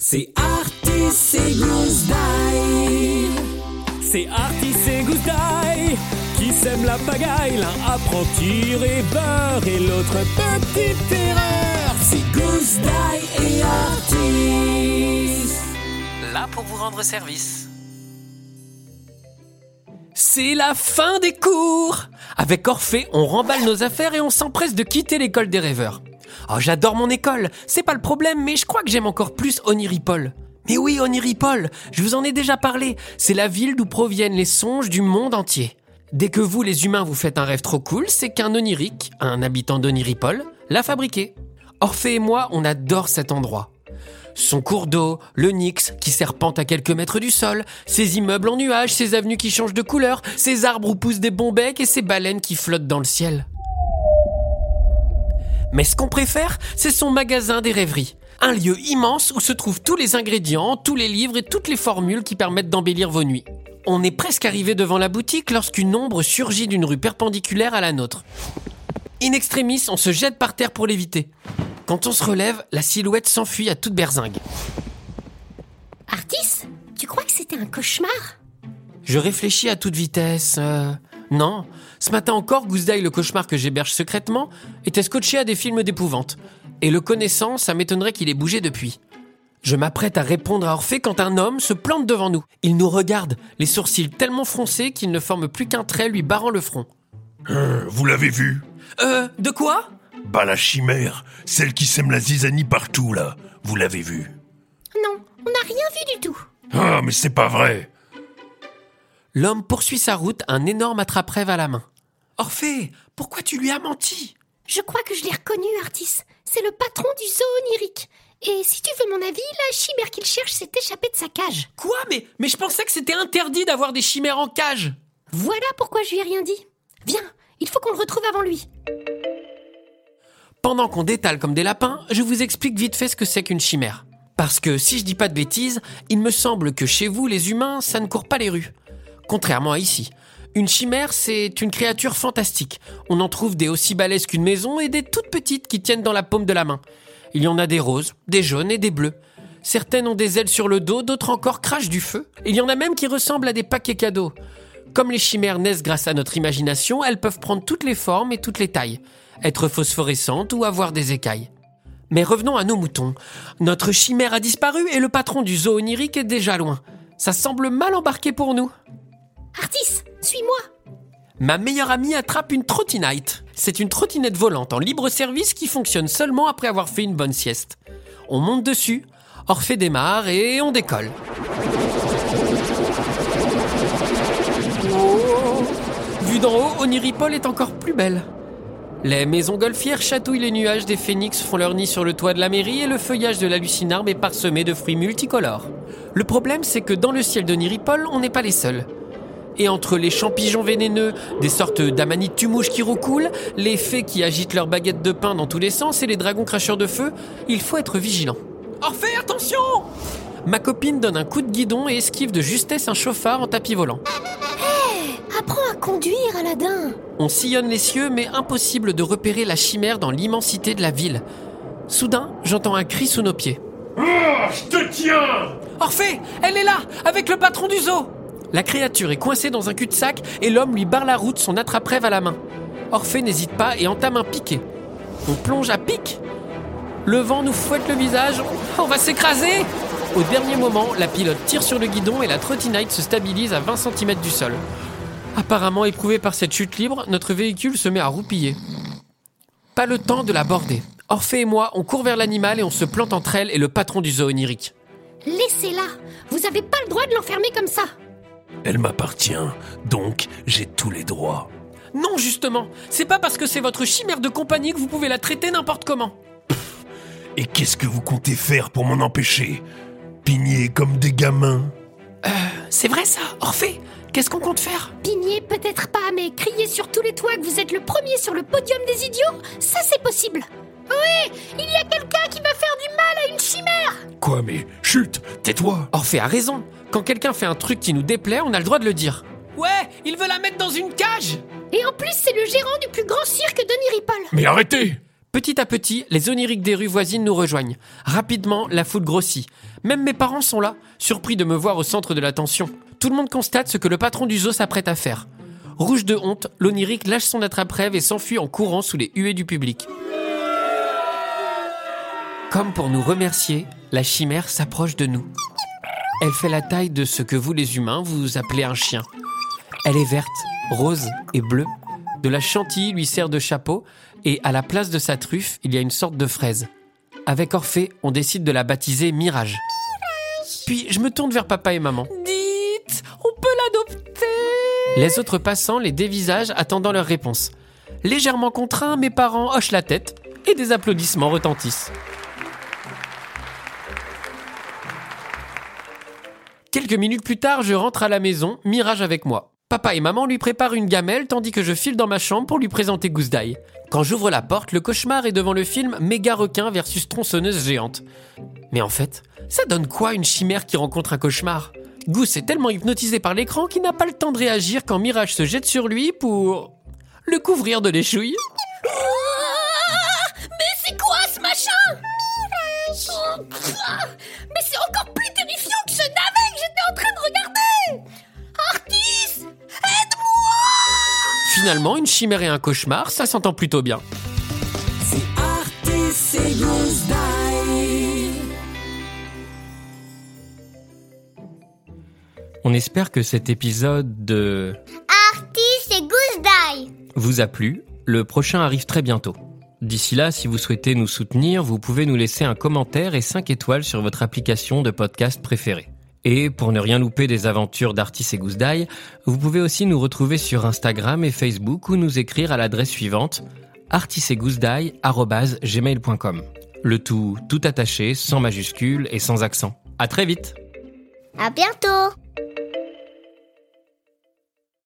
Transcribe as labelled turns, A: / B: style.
A: C'est Artis et Gouzdai.
B: C'est Artis et Gouzdai qui sèment la pagaille. L'un apprend tirer beurre et l'autre petite erreur.
A: C'est Gouzdai et Artis.
C: Là pour vous rendre service.
B: C'est la fin des cours Avec Orphée, on remballe nos affaires et on s'empresse de quitter l'école des rêveurs. Oh, j'adore mon école, c'est pas le problème, mais je crois que j'aime encore plus Oniripol. Mais oui, Oniripol, je vous en ai déjà parlé, c'est la ville d'où proviennent les songes du monde entier. Dès que vous, les humains, vous faites un rêve trop cool, c'est qu'un onirique, un habitant d'Oniripol, l'a fabriqué. Orphée et moi, on adore cet endroit. Son cours d'eau, le Nix qui serpente à quelques mètres du sol, ses immeubles en nuages, ses avenues qui changent de couleur, ses arbres où poussent des bons becs et ses baleines qui flottent dans le ciel. Mais ce qu'on préfère, c'est son magasin des rêveries. Un lieu immense où se trouvent tous les ingrédients, tous les livres et toutes les formules qui permettent d'embellir vos nuits. On est presque arrivé devant la boutique lorsqu'une ombre surgit d'une rue perpendiculaire à la nôtre. In extremis, on se jette par terre pour l'éviter. Quand on se relève, la silhouette s'enfuit à toute berzingue.
D: Artis, tu crois que c'était un cauchemar?
B: Je réfléchis à toute vitesse. euh, Non. Ce matin encore, Gouzdai, le cauchemar que j'héberge secrètement, était scotché à des films d'épouvante. Et le connaissant, ça m'étonnerait qu'il ait bougé depuis. Je m'apprête à répondre à Orphée quand un homme se plante devant nous. Il nous regarde, les sourcils tellement froncés qu'il ne forme plus qu'un trait lui barrant le front.
E: Euh, vous l'avez vu?
B: Euh, de quoi?
E: Bah la chimère, celle qui sème la zizanie partout là. Vous l'avez vu?
D: Non, on n'a rien vu du tout.
E: Ah mais c'est pas vrai.
B: L'homme poursuit sa route, un énorme attrape-rêve à la main. Orphée, pourquoi tu lui as menti?
D: Je crois que je l'ai reconnu, Artis. C'est le patron du zoo onirique. Et si tu veux mon avis, la chimère qu'il cherche s'est échappée de sa cage.
B: Quoi? Mais, mais je pensais que c'était interdit d'avoir des chimères en cage
D: Voilà pourquoi je lui ai rien dit. Viens, il faut qu'on le retrouve avant lui.
B: Pendant qu'on détale comme des lapins, je vous explique vite fait ce que c'est qu'une chimère. Parce que si je dis pas de bêtises, il me semble que chez vous, les humains, ça ne court pas les rues. Contrairement à ici. Une chimère, c'est une créature fantastique. On en trouve des aussi balèzes qu'une maison et des toutes petites qui tiennent dans la paume de la main. Il y en a des roses, des jaunes et des bleus. Certaines ont des ailes sur le dos, d'autres encore crachent du feu. Il y en a même qui ressemblent à des paquets cadeaux. Comme les chimères naissent grâce à notre imagination, elles peuvent prendre toutes les formes et toutes les tailles, être phosphorescentes ou avoir des écailles. Mais revenons à nos moutons. Notre chimère a disparu et le patron du zoo onirique est déjà loin. Ça semble mal embarqué pour nous.
D: Artis, suis-moi.
B: Ma meilleure amie attrape une trottinette. C'est une trottinette volante en libre service qui fonctionne seulement après avoir fait une bonne sieste. On monte dessus, Orphée démarre et on décolle. Vue d'en haut, Oniripol est encore plus belle. Les maisons golfières chatouillent les nuages des phénix font leur nid sur le toit de la mairie et le feuillage de la lucinarme est parsemé de fruits multicolores. Le problème, c'est que dans le ciel de Niripol, on n'est pas les seuls. Et entre les champignons vénéneux, des sortes d'amanites tumouches qui roucoulent, les fées qui agitent leurs baguettes de pain dans tous les sens et les dragons cracheurs de feu, il faut être vigilant. Orphée, attention Ma copine donne un coup de guidon et esquive de justesse un chauffard en tapis volant.
D: Apprends à conduire, Aladdin.
B: On sillonne les cieux, mais impossible de repérer la chimère dans l'immensité de la ville. Soudain, j'entends un cri sous nos pieds.
E: Ah, je te tiens
B: Orphée, elle est là, avec le patron du zoo La créature est coincée dans un cul-de-sac et l'homme lui barre la route, son attrape-rêve à la main. Orphée n'hésite pas et entame un piqué. On plonge à pic. Le vent nous fouette le visage. On va s'écraser Au dernier moment, la pilote tire sur le guidon et la trottinette se stabilise à 20 cm du sol. Apparemment éprouvé par cette chute libre, notre véhicule se met à roupiller. Pas le temps de l'aborder. Orphée et moi, on court vers l'animal et on se plante entre elle et le patron du zoo onirique.
D: Laissez-la. Vous avez pas le droit de l'enfermer comme ça.
E: Elle m'appartient, donc j'ai tous les droits.
B: Non, justement, c'est pas parce que c'est votre chimère de compagnie que vous pouvez la traiter n'importe comment.
E: Et qu'est-ce que vous comptez faire pour m'en empêcher? Pigner comme des gamins
B: C'est vrai ça, Orphée Qu'est-ce qu'on compte faire?
D: Pigner, peut-être pas, mais crier sur tous les toits que vous êtes le premier sur le podium des idiots, ça c'est possible. Oui, il y a quelqu'un qui va faire
E: Quoi mais chut, tais-toi
B: Orphée a raison. Quand quelqu'un fait un truc qui nous déplaît, on a le droit de le dire. Ouais, il veut la mettre dans une cage
D: Et en plus, c'est le gérant du plus grand cirque de Niripol.
E: Mais arrêtez
B: Petit à petit, les oniriques des rues voisines nous rejoignent. Rapidement, la foule grossit. Même mes parents sont là, surpris de me voir au centre de l'attention. Tout le monde constate ce que le patron du zoo s'apprête à faire. Rouge de honte, l'onirique lâche son attrape-rêve et s'enfuit en courant sous les huées du public. Comme pour nous remercier, la chimère s'approche de nous. Elle fait la taille de ce que vous les humains vous appelez un chien. Elle est verte, rose et bleue. De la chantilly lui sert de chapeau et à la place de sa truffe, il y a une sorte de fraise. Avec Orphée, on décide de la baptiser Mirage. Puis je me tourne vers papa et maman.
A: Dites, on peut l'adopter
B: Les autres passants les dévisagent attendant leur réponse. Légèrement contraints, mes parents hochent la tête et des applaudissements retentissent. Quelques minutes plus tard, je rentre à la maison, Mirage avec moi. Papa et maman lui préparent une gamelle tandis que je file dans ma chambre pour lui présenter Goose Die. Quand j'ouvre la porte, le cauchemar est devant le film Méga requin versus tronçonneuse géante. Mais en fait, ça donne quoi une chimère qui rencontre un cauchemar? Goose est tellement hypnotisé par l'écran qu'il n'a pas le temps de réagir quand Mirage se jette sur lui pour le couvrir de l'échouille. Finalement, une chimère et un cauchemar, ça s'entend plutôt bien. On espère que cet épisode de
F: Artis et Goose
B: vous a plu. Le prochain arrive très bientôt. D'ici là, si vous souhaitez nous soutenir, vous pouvez nous laisser un commentaire et 5 étoiles sur votre application de podcast préférée. Et pour ne rien louper des aventures d'Artis et Goose Die, vous pouvez aussi nous retrouver sur Instagram et Facebook ou nous écrire à l'adresse suivante artisetgoosedie@gmail.com. Le tout tout attaché, sans majuscule et sans accent. À très vite.
F: À bientôt.